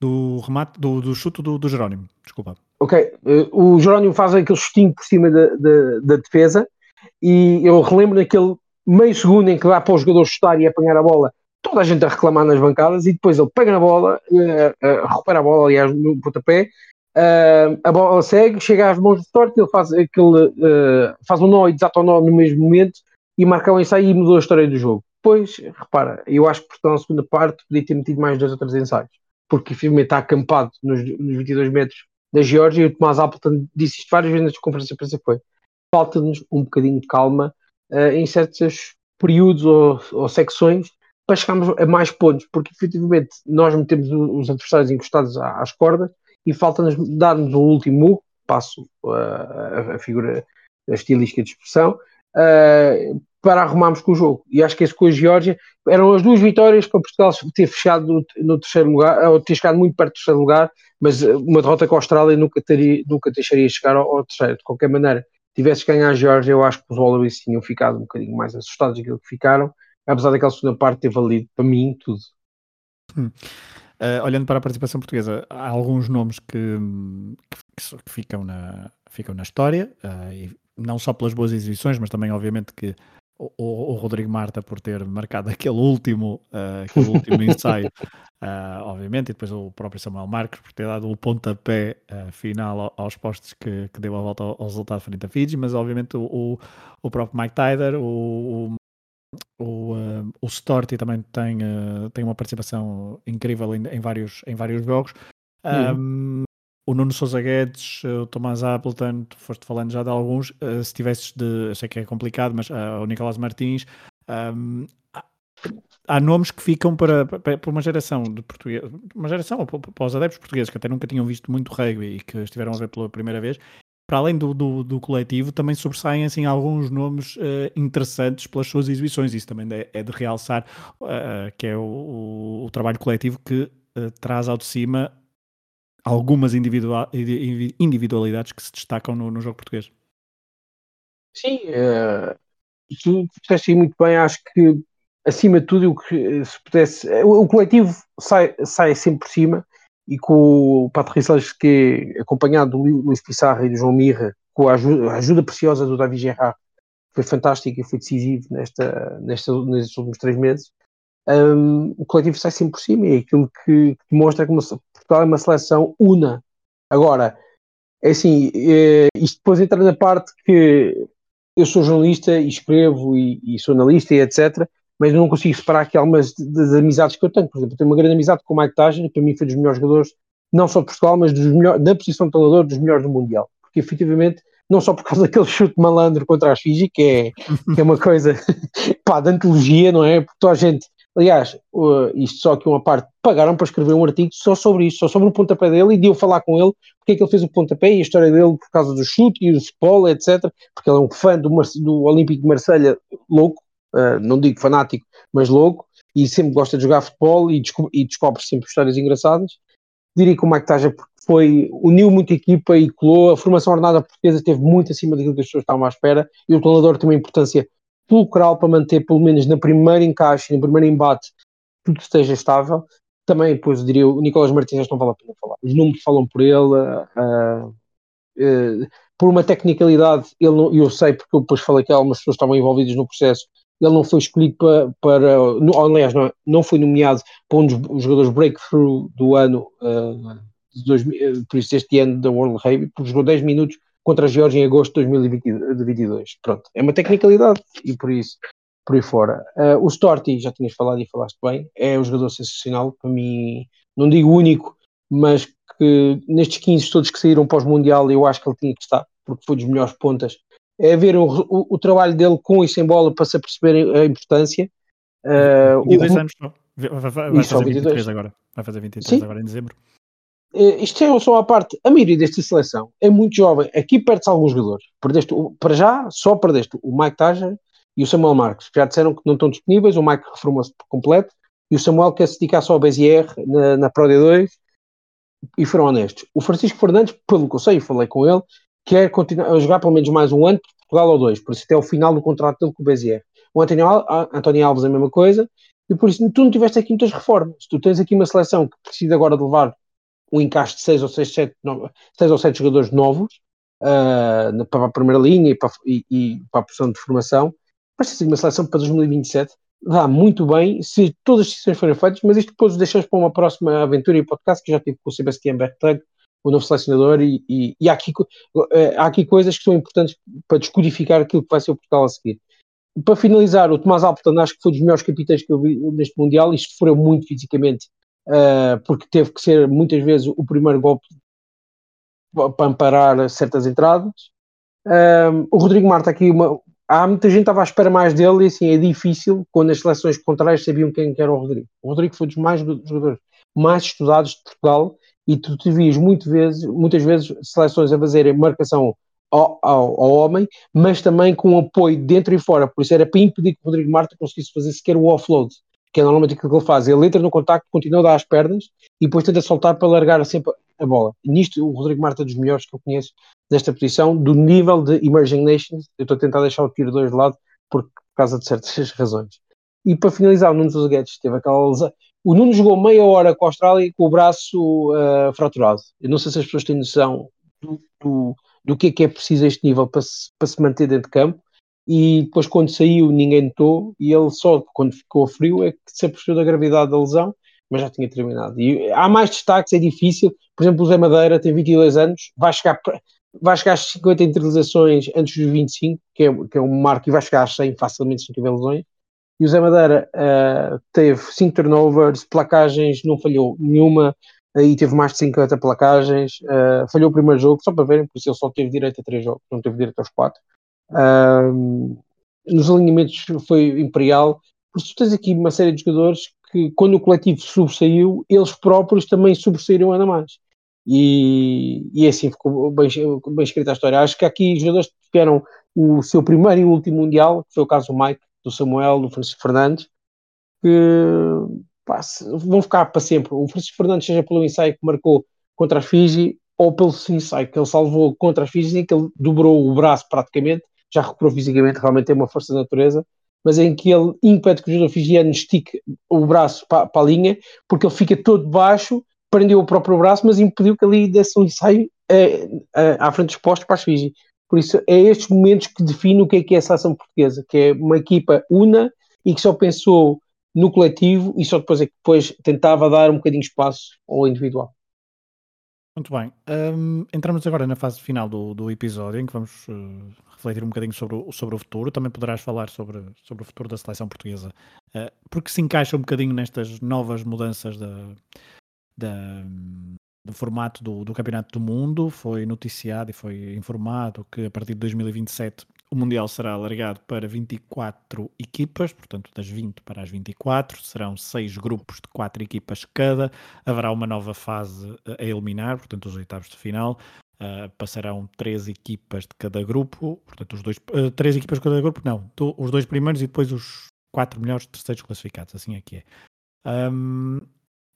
do remate, do, do chute do, do Jerónimo, desculpa. Ok, uh, o Jerónimo faz aquele chutinho por cima da, da, da, defesa e eu relembro naquele meio segundo em que dá para o jogador chutar e apanhar a bola, toda a gente a reclamar nas bancadas e depois ele pega na bola, uh, recupera a bola, aliás, no pontapé, a bola segue, chega às mãos do Stork, ele faz, aquele, faz um nó e desata o nó no mesmo momento e marca o ensaio e mudou a história do jogo. Pois, repara, eu acho que Portugal na segunda parte podia ter metido mais dois ou três ensaios, porque firmemente está acampado nos, nos 22 metros da Geórgia, e o Tomás Appleton disse isto várias vezes nas conferências para foi. Falta-nos um bocadinho de calma uh, em certos períodos ou, ou, secções para chegarmos a mais pontos, porque efetivamente nós metemos os adversários encostados às cordas e falta-nos dar-nos o último passo uh, a, a, figura a estilística de expressão uh, para arrumarmos com o jogo. E acho que esse com a Geórgia eram as duas vitórias para Portugal ter fechado no, terceiro lugar, ou ter chegado muito perto do terceiro lugar, mas uma derrota com a Austrália nunca, teria, nunca deixaria chegar ao, ao terceiro. De qualquer maneira, tivesse ganho a Geórgia, eu acho que os Wallabies tinham ficado um bocadinho mais assustados daquilo que ficaram, apesar daquela segunda parte ter valido para mim tudo. Hum. Uh, olhando para a participação portuguesa, há alguns nomes que, que, que ficam, na, ficam na história, uh, e não só pelas boas exibições, mas também, obviamente, que o, o, Rodrigo Marta por ter marcado aquele último, uh, aquele último ensaio, uh, obviamente, e depois o próprio Samuel Marques por ter dado o pontapé uh, final aos postos que, que, deu a volta ao, ao resultado frente a Fiji, mas obviamente o, o próprio Mike Tyder, o, o, uh, o Storti também tem, tem uma participação incrível em, em, vários, em vários jogos. Uhum. Um, o Nuno Sousa Guedes, o Tomás Appleton, foste falando já de alguns. Uh, se tivesses de. Sei que é complicado, mas uh, o Nicolás Martins. Um, há nomes que ficam para, para, para uma geração de português, uma geração ou para os adeptos portugueses que até nunca tinham visto muito rugby e que estiveram a ver pela primeira vez. Para além do, do, do coletivo, também sobressaem assim, alguns nomes uh, interessantes pelas suas exibições. Isso também é, é de realçar, uh, que é o, o, o, trabalho coletivo que uh, traz ao de cima algumas individualidades que se destacam no, no jogo português. Sim, uh, tu disseste muito bem, acho que acima de tudo, o que se pudesse, o, o coletivo sai, sai sempre por cima e com o Patrice que acompanhado do Luís Pissarra e do João Mirra, com a ajuda, a ajuda preciosa do David Gerrard, foi fantástico e foi decisivo nesta, nesta, nestes últimos três meses. Um, o coletivo sai sempre por cima e é aquilo que, demonstra que Portugal é uma seleção una. Agora, é assim, é, isto depois entra na parte que eu sou jornalista e escrevo e, e sou analista e etc mas não consigo separar aqui algumas das amizades que eu tenho. Por exemplo, eu tenho uma grande amizade com o Mike Tyson, que para mim foi dos melhores jogadores, não só de Portugal, mas dos melhores, da posição de treinador, dos melhores do Mundial. Porque efetivamente, não só por causa daquele chute malandro contra as Fiji, que é, que é uma coisa pá, de antologia, não é? Porque toda a gente, aliás, uh, isto só aqui uma parte, pagaram para escrever um artigo só sobre isto, só sobre o pontapé dele, e de eu falar com ele porque é que ele fez o pontapé e a história dele por causa do chute e do futebol, etc. Porque ele é um fã do, Mar do Olímpico de Marselha louco, uh, não digo fanático, mas louco, e sempre gosta de jogar futebol e, desco e descobre sempre histórias engraçadas. Diria que o Mike Taja foi, uniu muita equipa e colou, a formação ordenada portuguesa esteve muito acima daquilo que as pessoas estavam à espera, e o treinador tem uma importância fulcral para manter, pelo menos na primeira encaixe, no primeiro embate, tudo esteja estável. Também, depois, diria, o Nicolas Martins não vale a pena falar. Os números falam por ele, uh, uh, por uma tecnicalidade, ele não, eu sei porque eu depois falei que algumas pessoas estavam envolvidas no processo, ele não foi escolhido para, para no, aliás, não, não foi nomeado para um dos jogadores breakthrough do ano, uh, de por isso este ano da World Rugby, porque jogou 10 minutos contra a Geórgia em agosto de 2022. Pronto, é uma tecnicalidade e por isso, por aí fora. Uh, o Storti, já tinhas falado e falaste bem, é um jogador sensacional, para mim, não digo único, mas que nestes 15 todos que saíram para os Mundial eu acho que ele tinha que estar, porque foi dos melhores pontas é ver o, o, o, trabalho dele com e sem bola para se aperceber a importância. Uh, 22 o, anos só. Vai, vai, vai fazer 23 agora. Vai fazer 23 Sim. agora em dezembro. Uh, isto é só a parte, a maioria desta seleção é muito jovem. Aqui perde-se alguns jogadores. Perdeste, para já, só perdeste o Mike Taja e o Samuel Marques, que já disseram que não estão disponíveis. O Mike reformou-se por completo e o Samuel quer se dedicar só ao BZR na, na Pro D2 e foram honestos. O Francisco Fernandes, pelo que eu sei, falei com ele, quer continuar a jogar pelo menos mais um ano, Portugal ou dois, por isso até o final do contrato dele com o Bezier. O António, António Alves a mesma coisa, e por isso tu não tiveste aqui muitas reformas. Tu tens aqui uma seleção que precisa agora de levar um encaixe de 6 ou 6, 7, 6 ou 7 jogadores novos uh, para a primeira linha e para, e, e para a posição de formação. Mas ser uma seleção para 2027 dá muito bem se todas as decisões forem feitas, mas isto depois deixamos para uma próxima aventura e podcast que já tive com o Sebastião Bertag, o novo selecionador, e, e, e há, aqui, eh, há aqui coisas que são importantes para descodificar aquilo que vai ser o Portugal a seguir. Para finalizar, o Tomás Alperton acho que foi dos melhores capitães que eu vi neste Mundial e sofreu muito fisicamente, uh, porque teve que ser muitas vezes o primeiro golpe para amparar certas entradas. Um, o Rodrigo Marta aqui, uma, há muita gente que estava à espera mais dele e assim é difícil quando as seleções contrárias sabiam quem era o Rodrigo. O Rodrigo foi dos mais jogadores mais estudados de Portugal e tu te vias muito vezes, muitas vezes seleções a fazerem marcação ao, ao, ao, homem, mas também com apoio dentro e fora, por isso era para impedir que o Rodrigo Marta conseguisse fazer sequer o offload, que é normalmente aquilo que ele faz, ele entra no contacto, continua a dar as pernas e depois tenta soltar para largar sempre a bola. Nisto o Rodrigo Marta é dos melhores que eu conheço desta posição, do nível de Emerging Nations, eu estou a tentar deixar o tiro 2 de lado por causa de certas razões. E para finalizar, o Nuno dos Guedes teve aquela lesão, o Nuno jogou meia hora com a Austrália com o braço uh, fraturado. Eu não sei se as pessoas têm noção do, do, do que é que é preciso a este nível para se, para se manter dentro de campo. E depois quando saiu ninguém notou e ele só quando ficou frio é que se apercebeu da gravidade da lesão, mas já tinha terminado. E há mais destaques, é difícil. Por exemplo, o Zé Madeira tem 22 anos, vai chegar, vai chegar às 50 internalizações antes dos 25, que é, que é um marco, e vai chegar às 100 facilmente se não tiver lesões. E o Zé Madeira uh, teve 5 turnovers, placagens, não falhou nenhuma, aí teve mais de 50 placagens, uh, falhou o primeiro jogo, só para verem, por isso ele só teve direito a 3 jogos, não teve direito aos 4. Nos alinhamentos foi imperial, porque tu tens aqui uma série de jogadores que, quando o coletivo sobressaiu, eles próprios também sobressaíram ainda mais. E, e assim ficou bem, bem escrita a história. Acho que aqui jogadores que tiveram o seu primeiro e último Mundial, que foi o caso do Mike, do Samuel, do Francisco Fernandes, que pá, vão ficar para sempre. O Francisco Fernandes, seja pelo ensaio que marcou contra a Fiji, ou pelo ensaio que ele salvou contra a Fiji, em que ele dobrou o braço praticamente, já recuperou fisicamente, realmente tem uma força da natureza, mas em que ele impede que o jogador fijiano estique o braço para, para, a linha, porque ele fica todo baixo, prendeu o próprio braço, mas impediu que ali desse um ensaio é, é, à frente dos postos para as Fiji. Por isso, é estes momentos que definem o que é que é essa ação portuguesa, que é uma equipa una e que só pensou no coletivo e só depois é que depois tentava dar um bocadinho de espaço ao individual. Muito bem. Um, entramos agora na fase final do, do episódio em que vamos uh, refletir um bocadinho sobre o, sobre o futuro. Também poderás falar sobre, sobre o futuro da seleção portuguesa, uh, porque se encaixa um bocadinho nestas novas mudanças da, da, do formato do, do Campeonato do Mundo. Foi noticiado e foi informado que a partir de 2027 o Mundial será alargado para 24 equipas, portanto, das 20 para as 24. Serão seis grupos de quatro equipas cada. Haverá uma nova fase a eliminar, portanto, os oitavos de final. Uh, passarão três equipas de cada grupo, portanto, os dois, uh, três equipas de cada grupo, não, os dois primeiros e depois os quatro melhores terceiros classificados, assim é que é. Um,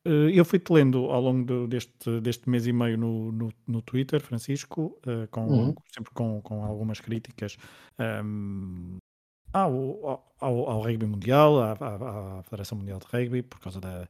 eu fui-te lendo ao longo do, deste, deste mês e meio no, no, no Twitter, Francisco, uh, com, uhum. sempre com, com algumas críticas um, ehm, ao, ao, ao, rugby mundial, à, à, à, Federação Mundial de Rugby, por causa da,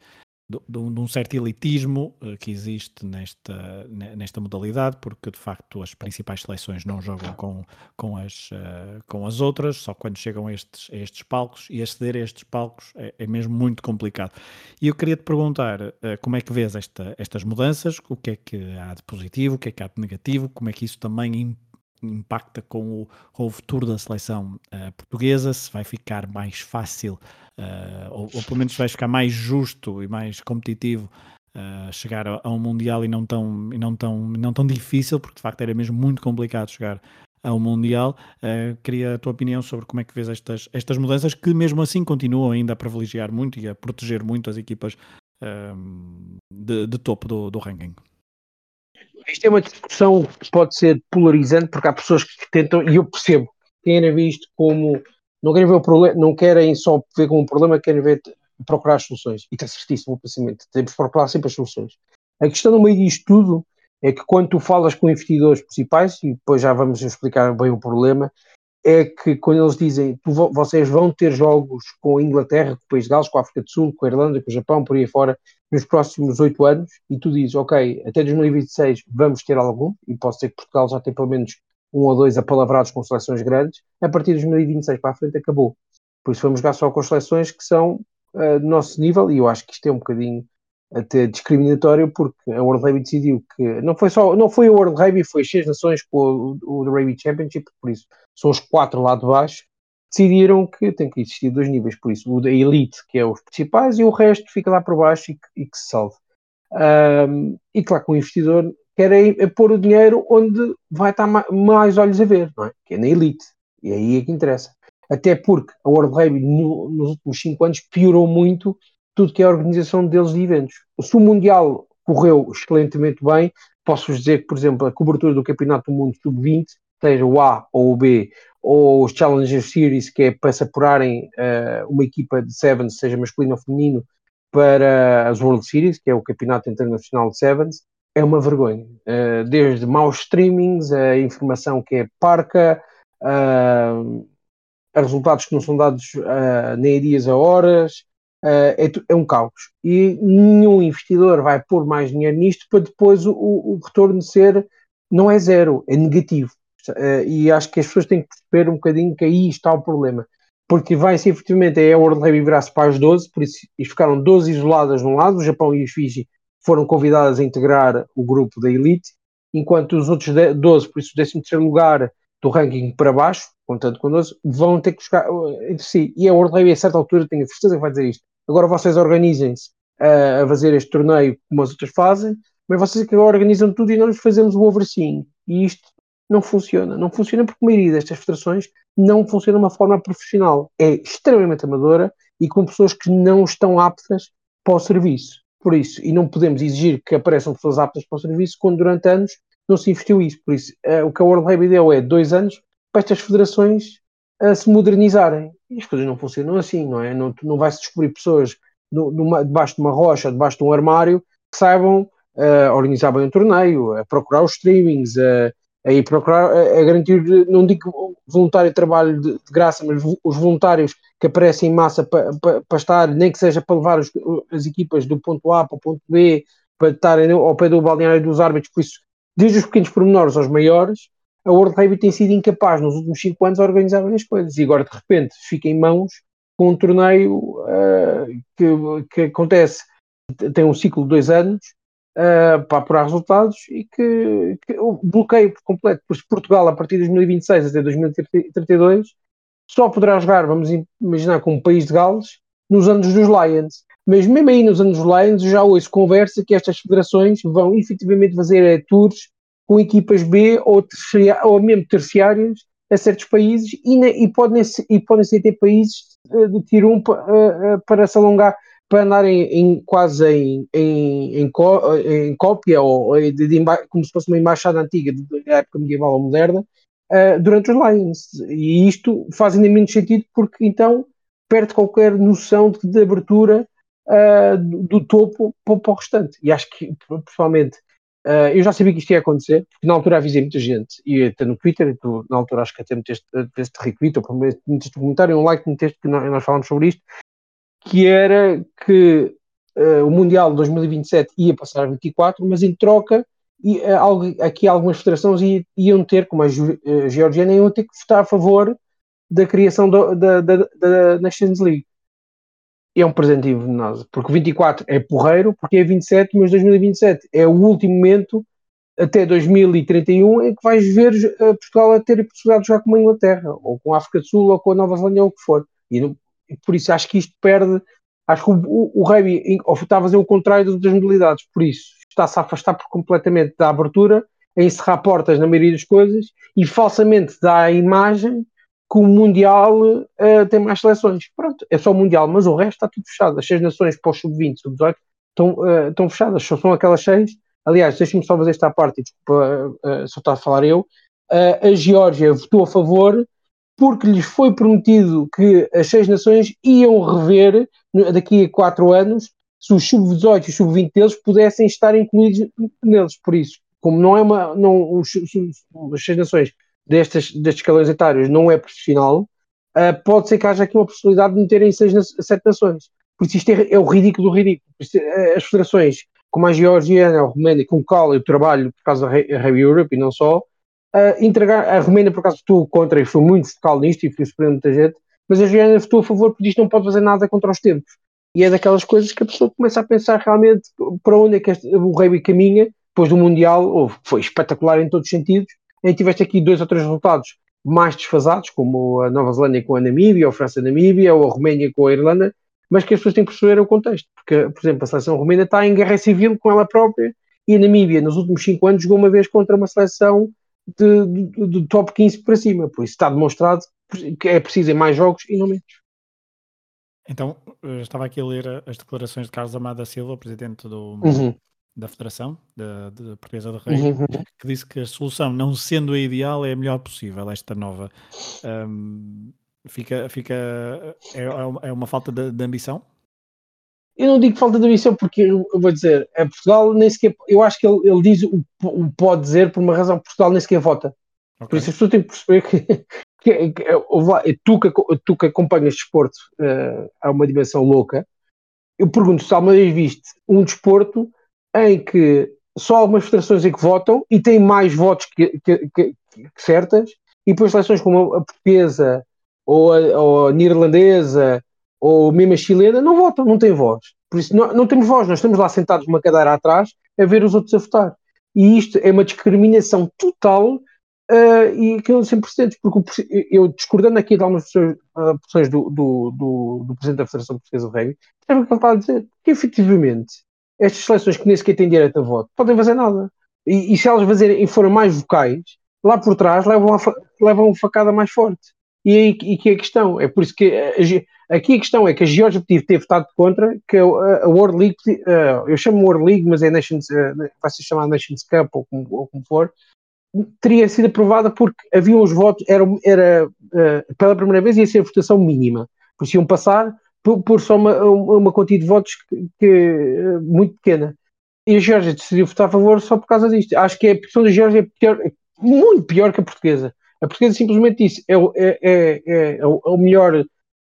de, de, um certo elitismo uh, que existe nesta, nesta modalidade, porque de facto as principais seleções não jogam com, com, as, uh, com as outras, só quando chegam a estes, a estes palcos, e aceder a estes palcos é, é mesmo muito complicado. E eu queria te perguntar uh, como é que vês esta, estas mudanças, o que é que há de positivo, o que é que há de negativo, como é que isso também impacta com o, com o futuro da seleção uh, portuguesa, se vai ficar mais fácil, uh, ou, ou, pelo menos vai ficar mais justo e mais competitivo uh, chegar a, a, um Mundial e não, tão, e não, tão, não tão difícil, porque de facto era mesmo muito complicado chegar ao Mundial. queria a tua opinião sobre como é que vês estas, estas mudanças, que mesmo assim continuam ainda a privilegiar muito e a proteger muito as equipas de, de, topo do, do ranking. Isto é uma discussão que pode ser polarizante, porque há pessoas que tentam, e eu percebo, querem ver isto como. Não querem ver o problema, não querem só ver como um problema, querem ver procurar as soluções. E está certíssimo o pensamento. Temos que procurar sempre as soluções. A questão no meio disto tudo é que quando tu falas com investidores principais, e depois já vamos explicar bem o problema, é que quando eles dizem tu, vocês vão ter jogos com a Inglaterra, com o País de Gales, com a África do Sul, com a Irlanda, com o Japão, por aí fora, nos próximos oito anos, e tu dizes, ok, até 2026 vamos ter algum, e pode ser que Portugal já tenha pelo menos um ou dois apalavrados com seleções grandes, a partir de 2026 para a frente acabou. Por isso vamos jogar só com seleções que são uh, do nosso nível, e eu acho que isto é um bocadinho até discriminatório porque a World Rugby decidiu que não foi só não foi a World Rugby, foi as seis nações com o, o Rugby Championship, por isso são os quatro lá de baixo, decidiram que tem que existir dois níveis, por isso o da Elite, que é os principais, e o resto fica lá por baixo e, e que se salve. Um, e claro que o investidor quer é, pôr o dinheiro onde vai estar mais, olhos a ver, não é? que é na Elite, e aí é que interessa. Até porque a World Rugby no, nos últimos cinco anos piorou muito tudo que é a organização deles de eventos. Se o Mundial correu excelentemente bem, posso-vos dizer que, por exemplo, a cobertura do Campeonato do Mundo Sub-20, seja o A ou o B, ou os Challenger Series, que é para se uh, uma equipa de Sevens, seja masculino ou feminino, para as World Series, que é o Campeonato Internacional de Sevens, é uma vergonha. Uh, desde maus streamings, a informação que é parca, uh, a resultados que não são dados uh, nem a dias a horas, é, é, um caos. E nenhum investidor vai pôr mais dinheiro nisto para depois o, o retorno ser, não é zero, é negativo. E acho que as pessoas têm que perceber um bocadinho que aí está o problema. Porque vai ser efetivamente a World Rugby virar-se para as 12, por isso e ficaram 12 isoladas de um lado, o Japão e os Fiji foram convidadas a integrar o grupo da Elite, enquanto os outros 12, por isso o 13 lugar do ranking para baixo, contando connosco, vão ter que buscar eh, entre si. E a World Rugby, a certa altura, tenho a certeza que vai dizer isto. Agora vocês organizem-se uh, a fazer este torneio como as outras fazem, mas vocês é que organizam tudo e nós fazemos o overseeing. E isto não funciona. Não funciona porque a maioria destas federações não funciona de uma forma profissional. É extremamente amadora e com pessoas que não estão aptas para o serviço. Por isso, e não podemos exigir que apareçam pessoas aptas para o serviço quando durante anos não se investiu isso. Por isso, uh, o que a World Rugby deu é dois anos para estas federações a se modernizarem. E as coisas não funcionam assim, não é? Não, não vai-se descobrir pessoas numa, debaixo de uma rocha, debaixo de um armário, que saibam uh, organizar bem um torneio, a procurar os streamings, a, a ir procurar, a, a garantir, não digo voluntário trabalho de, de, graça, mas os voluntários que aparecem em massa para pa, pa estar, nem que seja para levar os, as equipas do ponto A para o ponto B, para estarem ao pé do balneário dos árbitros, por isso, desde os pequenos pormenores aos maiores, a World Rugby tem sido incapaz nos últimos 5 anos de organizar as coisas. E agora de repente fica em mãos com um torneio uh, que, que acontece, tem um ciclo de dois anos uh, para apurar resultados e que, que o bloqueio por completo, pois Portugal a partir de 2026 até 2032 só poderá jogar, vamos imaginar, como país de Gales nos anos dos Lions. Mas mesmo aí nos anos dos Lions já ouço conversa que estas federações vão efetivamente fazer é, tours com equipas B ou, ou mesmo terciárias a certos países e, e, podem, e podem ser países uh, de tier 1 uh, uh, para se alongar, para andarem em, quase em, em, em, em cópia ou de, de, como se fosse uma embaixada antiga da época medieval ou moderna uh, durante os Lions. E isto faz ainda menos sentido porque então perde qualquer noção de, de abertura uh, do, do, topo para, para, o restante. E acho que, pessoalmente, Uh, eu já sabia que isto ia acontecer, porque na altura avisei muita gente, e até no Twitter, tu, na altura acho que até meteste, meteste retweet, ou meteste um comentário, um like, meteste que nós, nós falámos sobre isto, que era que uh, o Mundial de 2027 ia passar a 24, mas em troca, e, uh, aqui algumas federações iam ter, como a Georgiana, iam ter que votar a favor da criação do, da, da, da Nations League é um presente envenenado, porque 24 é porreiro, porque é 27, mas 2027 é o último momento até 2031 em que vais ver Portugal a ter a possibilidade de jogar com a Inglaterra, ou com a África do Sul, ou com a Nova Zelândia, ou o que for. E, não, por isso acho que isto perde. Acho que o, o, o rugby está a fazer o contrário das modalidades, por isso está-se a afastar por completamente da abertura, a encerrar portas na maioria das coisas e falsamente dá a imagem que o Mundial uh, tem mais seleções. Pronto, é só o Mundial, mas o resto está tudo fechado. As seis nações o sub-20, sub-18 estão, uh, estão fechadas, só são aquelas seis. Aliás, deixem-me só fazer esta parte, desculpa, uh, só está a falar eu. a Geórgia votou a favor porque lhes foi prometido que as seis nações iam rever daqui a quatro anos se os sub-18 e os sub-20 deles pudessem estar incluídos neles. Por isso, como não é uma. Não, os, as seis nações destes, destes escalões etários não é profissional, uh, pode ser que haja aqui uma possibilidade de meterem seis, sete nações. Por isso isto é, é o ridículo do ridículo. Isto, uh, as federações, como a Georgiana, a Romênia, com o qual eu trabalho por causa da Rugby Europe e não só, uh, entregar, a Romênia por acaso votou contra e foi muito focal nisto e foi surpreendendo muita gente, mas a Georgiana votou a favor porque isto não pode fazer nada contra os tempos. E é daquelas coisas que a pessoa começa a pensar realmente para onde é que este, o rugby caminha, depois do Mundial, oh, foi espetacular em todos os sentidos, e tiveste aqui dois ou três resultados mais desfasados, como a Nova Zelândia com a Namíbia, ou a França a Namíbia, ou a Roménia com a Irlanda, mas que as pessoas têm que perceber o contexto, porque, por exemplo, a seleção romena está em guerra civil com ela própria, e a Namíbia, nos últimos cinco anos, jogou uma vez contra uma seleção de, de, de top 15 para cima, por isso está demonstrado que é preciso em mais jogos e não menos. Então, estava aqui a ler as declarações de Carlos Amada Silva, presidente do, uhum da Federação da, da Portuguesa do Rei, uhum. que disse que a solução, não sendo a ideal, é a melhor possível, esta nova. Um, fica, fica é, é uma falta de, de, ambição? Eu não digo falta de ambição porque eu, vou dizer, é Portugal nem sequer, eu acho que ele, ele diz o, o pode dizer por uma razão, Portugal nem sequer vota. Okay. Por isso as pessoas têm que perceber que, que, que tu, que tu que acompanhas desporto uh, a uma dimensão louca, eu pergunto se alguma vez viste um desporto em que só algumas federações é que votam e têm mais votos que, que, que, certas, e depois seleções como a portuguesa ou a, ou a neerlandesa ou mesmo a chilena não votam, não têm voz. Por isso não, não temos voz, nós estamos lá sentados numa cadeira atrás a ver os outros a votar. E isto é uma discriminação total uh, e que não sem precedentes, porque eu discordando aqui de algumas posições do, do, do, do, Presidente da Federação Portuguesa do Rugby, é o que ele está a dizer, que efetivamente estas seleções que nem sequer têm direito a voto podem fazer nada. E, e se elas fazerem, forem mais vocais, lá por trás levam, a, levam uma facada mais forte. E aí e que é a questão? É por isso que aqui a questão é que a Geórgia podia ter votado contra que a, World League, eu chamo World League, mas é Nations, vai ser chamada Nations Cup ou como, ou como for, teria sido aprovada porque havia os votos, era, era pela primeira vez ia ser votação mínima, por isso iam passar por, por só uma, uma de votos que, que muito pequena. E a Geórgia decidiu votar a favor só por causa disto. Acho que a posição da Geórgia é pior, muito pior que a portuguesa. A portuguesa simplesmente disse é, é, é, é, é o melhor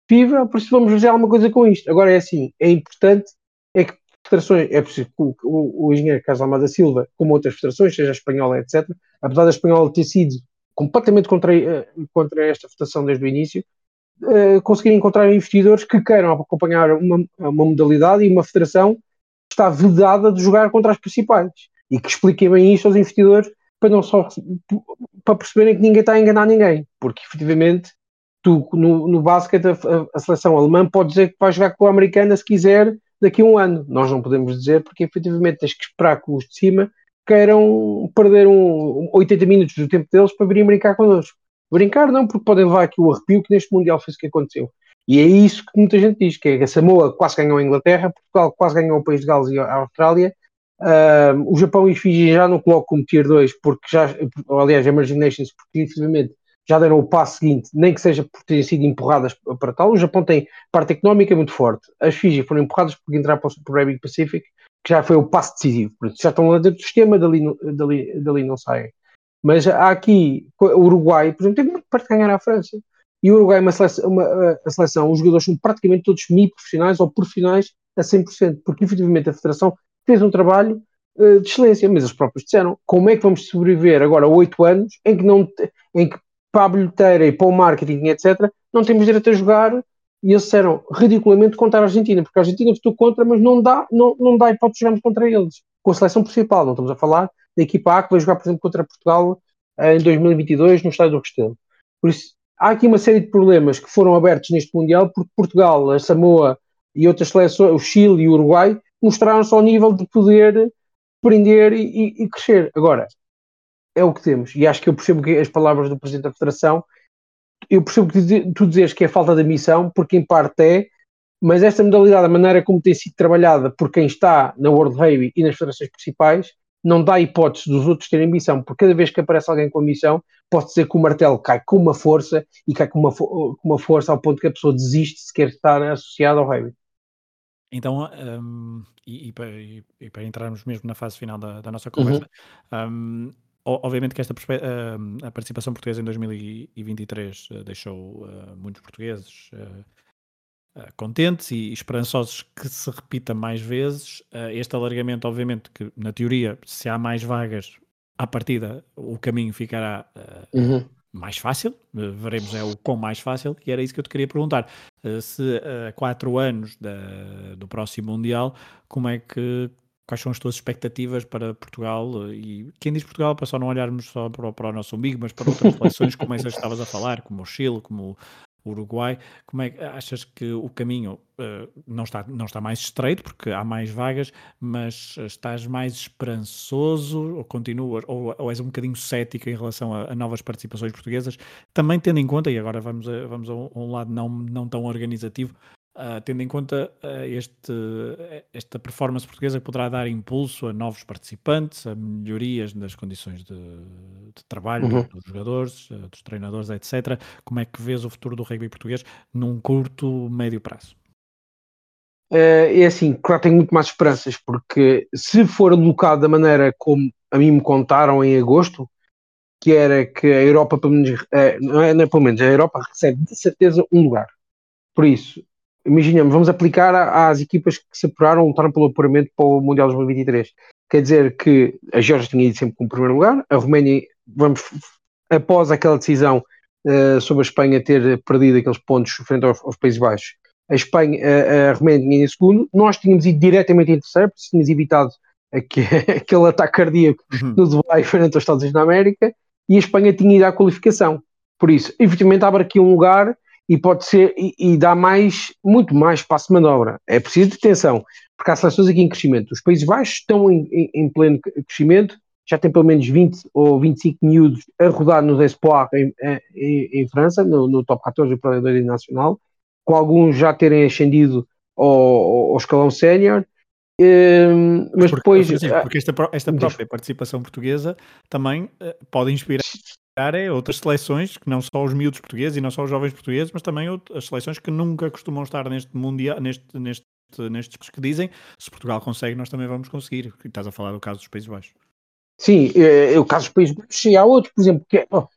possível, por isso vamos fazer alguma coisa com isto. Agora é assim, é importante é que federações, é preciso que o, o, engenheiro Carlos Almada Silva, como outras federações, seja a espanhola, etc., apesar da espanhola ter sido completamente contra, eh, contra esta votação desde o início, uh, conseguir encontrar investidores que queiram acompanhar uma, uma modalidade e uma federação que está vedada de jogar contra as principais e que expliquem bem isto aos investidores para não só para perceberem que ninguém está a enganar ninguém, porque efetivamente tu no, no a, a, seleção alemã pode dizer que vai jogar com a americana se quiser daqui a um ano. Nós não podemos dizer porque efetivamente tens que esperar que os de cima queiram perder um, 80 minutos do tempo deles para virem brincar connosco. Brincar não, porque podem levar aqui o arrepio que neste Mundial foi o que aconteceu. E é isso que muita gente diz, que é a Samoa quase ganhou a Inglaterra, Portugal quase ganhou o País de Gales e a Austrália, uh, o Japão e Fiji já não colocam como tier 2, porque já, aliás, Emerging Nations, porque infelizmente já deram o passo seguinte, nem que seja por terem sido empurradas para tal. O Japão tem parte económica muito forte. As Fiji foram empurradas por entrar para o Pacific Pacific, que já foi o passo decisivo. Já estão lá dentro do sistema, dali, dali, dali não saem. Mas há aqui, o Uruguai, por exemplo, tem muito para ganhar à França. E o Uruguai é uma seleção, uma, a seleção, os jogadores são praticamente todos semi-profissionais ou profissionais a 100%, porque efetivamente a Federação fez um trabalho uh, de excelência, mas eles próprios disseram como é que vamos sobreviver agora a oito anos em que, não, em que para a bilheteira e para o marketing, etc., não temos direito a jogar. E eles disseram ridiculamente contra a Argentina, porque a Argentina votou contra, mas não dá, não, não dá hipótese de jogarmos contra eles, com a seleção principal. Não estamos a falar da equipa A que vai jogar, por exemplo, contra Portugal eh, em 2022 no estádio do Restelo. Por isso, há aqui uma série de problemas que foram abertos neste Mundial, porque Portugal, a Samoa e outras seleções, o Chile e o Uruguai, mostraram-se ao nível de poder prender e, e, crescer. Agora, é o que temos. E acho que eu percebo que as palavras do Presidente da Federação, eu percebo que tu dizes que é falta de missão, porque em parte é, mas esta modalidade, a maneira como tem sido trabalhada por quem está na World Rugby e nas federações principais, não dá hipótese dos outros terem missão, porque cada vez que aparece alguém com a missão, pode dizer que o martelo cai com uma força e cai com uma, com uma força ao ponto que a pessoa desiste se quer estar associada ao rugby. Então, um, e, e, para, e, e, para, entrarmos mesmo na fase final da, da nossa conversa, uhum. um, obviamente que esta hum, a participação portuguesa em 2023 eh, deixou eh, muitos portugueses eh, contentes e esperançosos que se repita mais vezes. este alargamento, obviamente, que na teoria, se há mais vagas, à partida o caminho ficará uhum mais fácil, veremos é o quão mais fácil, e era isso que eu te queria perguntar. Se a quatro anos da, do próximo Mundial, como é que quais são as tuas expectativas para Portugal e quem diz Portugal para só não olharmos só para, para o nosso umbigo, mas para outras seleções como essas que estavas a falar, como o Chile, como o Uruguai, como é que achas que o caminho uh, não, está, não está mais estreito, porque há mais vagas, mas estás mais esperançoso ou continuas, ou, ou és um bocadinho cético em relação a, a, novas participações portuguesas, também tendo em conta, e agora vamos a, vamos a um, a um lado não, não tão organizativo, Uh, tendo em conta uh, este, esta performance portuguesa que poderá dar impulso a novos participantes, a melhorias nas condições de, de trabalho uhum. dos jogadores, uh, dos treinadores, etc. Como é que vês o futuro do rugby português num curto, médio prazo? É assim, claro, tenho muito mais esperanças, porque se for alocado da maneira como a mim me contaram em agosto, que era que a Europa, pelo menos, não é, não é pelo menos, a Europa recebe de certeza um lugar. Por isso, imaginemos, vamos aplicar às equipas que se apuraram, lutaram pelo apuramento para o Mundial 2023. Quer dizer que a Geórgia tinha ido sempre como primeiro lugar, a Roménia, vamos após aquela decisão uh, sobre a Espanha ter perdido aqueles pontos frente aos, aos Países Baixos, a Espanha, a, a Roménia tinha em segundo, nós tínhamos ido diretamente em terceiro, porque tínhamos evitado aquele ataque cardíaco uhum. no Dubai frente aos Estados Unidos da América, e a Espanha tinha ido à qualificação. Por isso, efetivamente abre aqui um lugar e pode ser e, e, dá mais, muito mais espaço de manobra. É preciso de atenção, porque há seleções aqui em crescimento. Os Países Baixos estão em, em, em pleno crescimento, já tem pelo menos 20 ou 25 miúdos a rodar nos Espoir em, em, em, França, no, no top 14 do Predador Nacional, com alguns já terem ascendido ao, ao escalão sénior. Um, mas porque, depois. Porque esta, esta própria participação portuguesa também uh, pode inspirar é outras seleções, que não só os miúdos portugueses e não só os jovens portugueses, mas também as seleções que nunca costumam estar neste mundial, neste, neste, nestes que dizem, se Portugal consegue, nós também vamos conseguir. E estás a falar do caso dos Países Baixos. Sim, é, é o caso dos Países Baixos e há outros, por exemplo, que oh,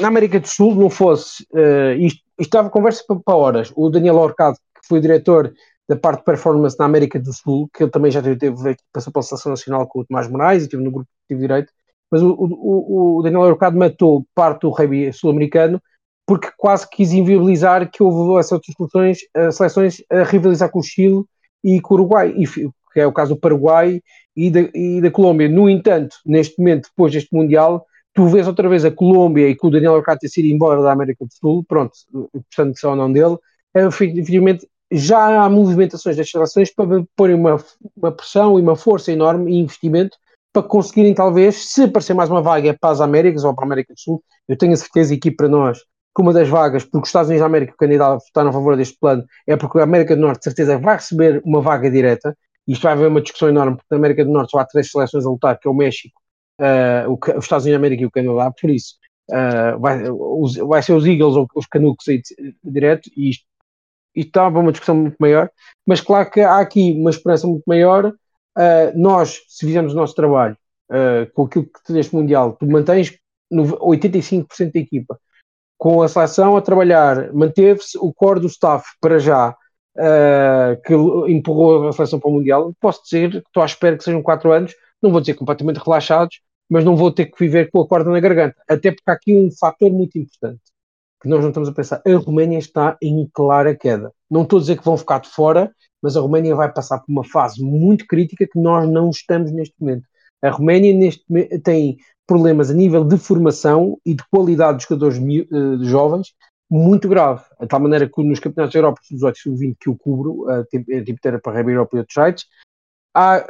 na América do Sul não fosse, uh, isto, estava conversa para, horas, o Daniel Orcado, que foi diretor da parte de performance na América do Sul, que ele também já teve, teve passou pela Seleção Nacional com o Tomás Moraes e esteve no grupo de direito, mas o, o, o Daniel Arcado matou parte do rugby sul-americano porque quase quis inviabilizar que houve essas outras seleções, uh, seleções a rivalizar com o Chile e com o Uruguai, e, que é o caso do Paraguai e da, e da Colômbia. No entanto, neste momento, depois deste Mundial, tu vês outra vez a Colômbia e com o Daniel Arcado ter sido embora da América do Sul, pronto, portanto, só não dele, é, efetivamente já há movimentações das seleções para pôr uma, uma pressão e uma força enorme e investimento para conseguirem, talvez, se aparecer mais uma vaga para as Américas ou para a América do Sul, eu tenho a certeza aqui para nós que uma das vagas, porque os Estados Unidos da América, o candidato está a favor deste plano, é porque a América do Norte, de certeza, vai receber uma vaga direta, isto vai haver uma discussão enorme, porque na América do Norte só há três seleções a lutar, que é o México, uh, os Estados Unidos da América e o Canadá, por isso uh, vai, os, vai ser os Eagles ou os Canucks aí direto, e isto, isto uma discussão muito maior, mas claro que há aqui uma esperança muito maior, Uh, nós, se fizermos o nosso trabalho uh, com aquilo que neste Mundial, tu mantens 85% da equipa. Com a seleção a trabalhar, manteve-se o core do staff para já uh, que empurrou a seleção para o Mundial. Posso dizer que estou à espera que sejam 4 anos, não vou dizer completamente relaxados, mas não vou ter que viver com a corda na garganta, até porque há aqui um fator muito importante que nós não estamos a pensar. A Roménia está em clara queda. Não estou a dizer que vão ficar de fora, mas a Roménia vai passar por uma fase muito crítica que nós não estamos neste momento. A Roménia neste tem problemas a nível de formação e de qualidade dos jogadores uh, jovens muito grave, de tal maneira que nos campeonatos da Europa, dos 18 20 que eu cubro, a era para a Rebe Europa e outros sites, há,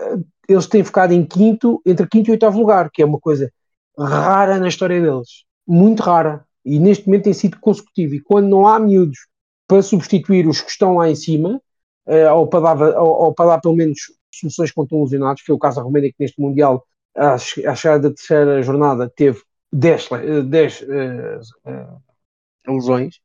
eles têm ficado em quinto, entre quinto e oitavo lugar, que é uma coisa rara na história deles, muito rara, e neste momento tem sido consecutivo, e quando não há miúdos para substituir os que estão lá em cima, uh, ou, para dar, ou, ou, para dar pelo menos soluções contra lesionados, foi o caso da Roménia que neste Mundial, à, chegada da terceira jornada, teve 10, 10 uh, lesões,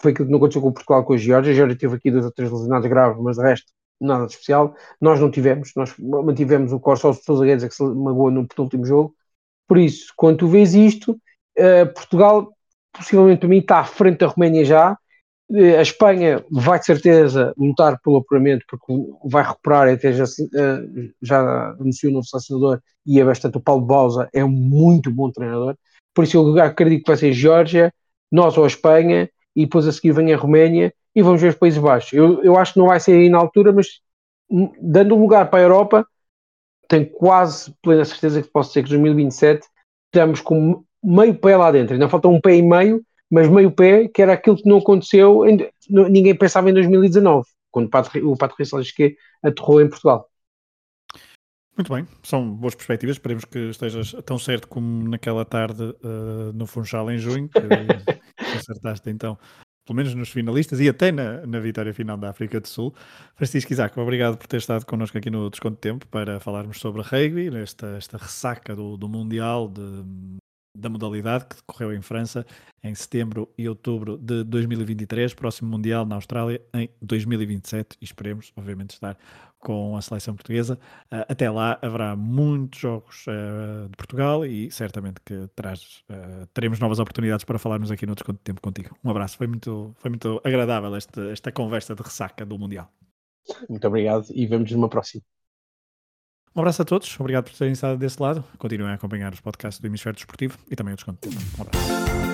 foi aquilo que não aconteceu com Portugal com a Geórgia, a Geórgia teve aqui dois ou três lesionados graves, mas de resto nada de especial, nós não tivemos, nós mantivemos o Corso Sousa Guedes que se magoou no penúltimo jogo, por isso, quando tu vês isto, uh, Portugal possivelmente para mim está à frente da Roménia já, eh, a Espanha vai de certeza lutar pelo apuramento porque vai recuperar, até já, eh, já anunciou o novo selecionador e é bastante. O Paulo Bausa é um muito bom treinador, por isso eu acredito que vai ser Geórgia, nós ou a Espanha, e depois a seguir vem a Roménia e vamos ver os Países Baixos. Eu, eu acho que não vai ser aí na altura, mas hum, dando lugar para a Europa, tenho quase plena certeza que posso dizer que 2027 estamos com meio pé lá dentro, ainda falta um pé e meio mas meio pé, que era aquilo que não aconteceu, em, ninguém pensava em 2019, quando o Pato, o Rissalisque aterrou em Portugal. Muito bem, são boas perspectivas. Esperemos que estejas tão certo como naquela tarde uh, no Funchal em junho, que, acertaste então, pelo menos nos finalistas e até na, na vitória final da África do Sul. Francisco Isaac, obrigado por ter estado connosco aqui no Desconto Tempo para falarmos sobre rugby, esta, esta ressaca do, do Mundial de, da modalidade que decorreu em França em setembro e outubro de 2023, próximo Mundial na Austrália em 2027 e esperemos, obviamente, estar com a seleção portuguesa. Uh, até lá haverá muitos jogos uh, de Portugal e certamente que traz, uh, teremos novas oportunidades para falarmos aqui no Desconto de Tempo contigo. Um abraço, foi muito, foi muito agradável esta, esta conversa de ressaca do Mundial. Muito obrigado e vemos numa próxima. Um abraço a todos, obrigado por terem estado desse lado. Continuem a acompanhar os podcasts do Hemisfério Desportivo e também o Desconto. Um abraço.